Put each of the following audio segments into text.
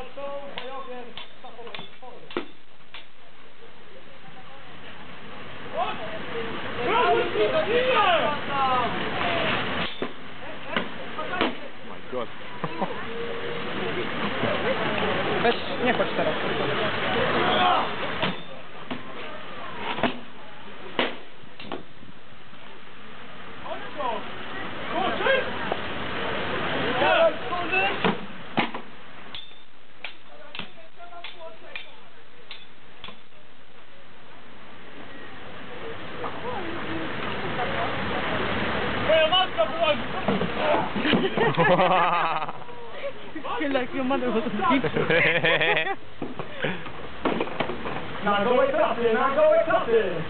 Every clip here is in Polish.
Oh Weź, nie chodź teraz. Feel like your mother was a teacher. Now go wake up, then. Now go wake up, then.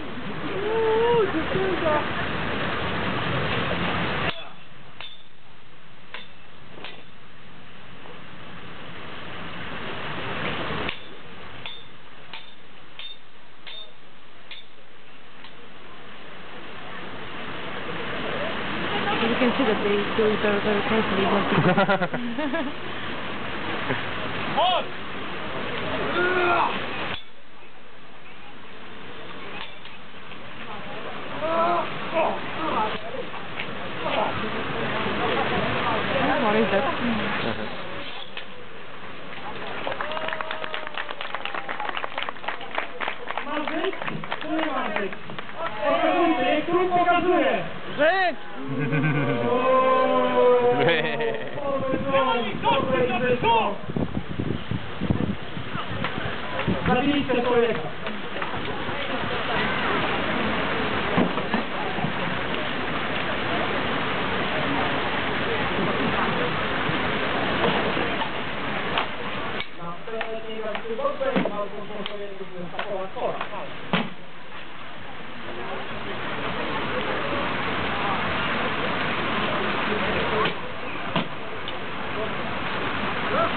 You can see that they do it very, very carefully. Not What is that? Jak klub pokazuje! Rzecz! Zabijcie człowieka.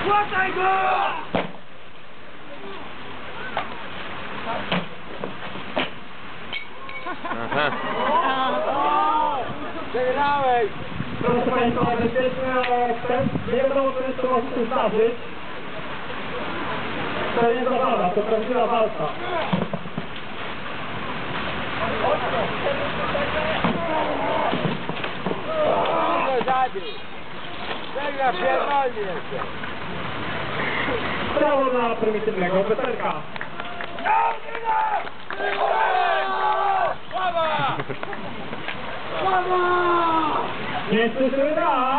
Rozkładaj go! Przegrałeś! Proszę Państwa, bezpieczny wstęp. Nie wiadomo, co jeszcze może się zdarzyć. To nie zabawa, to prawdziwa walka. Zabił! Przegra pierdolnie jeszcze! Brawo dla prymitywnego Peterka. Sława! Nie słyszymy raz!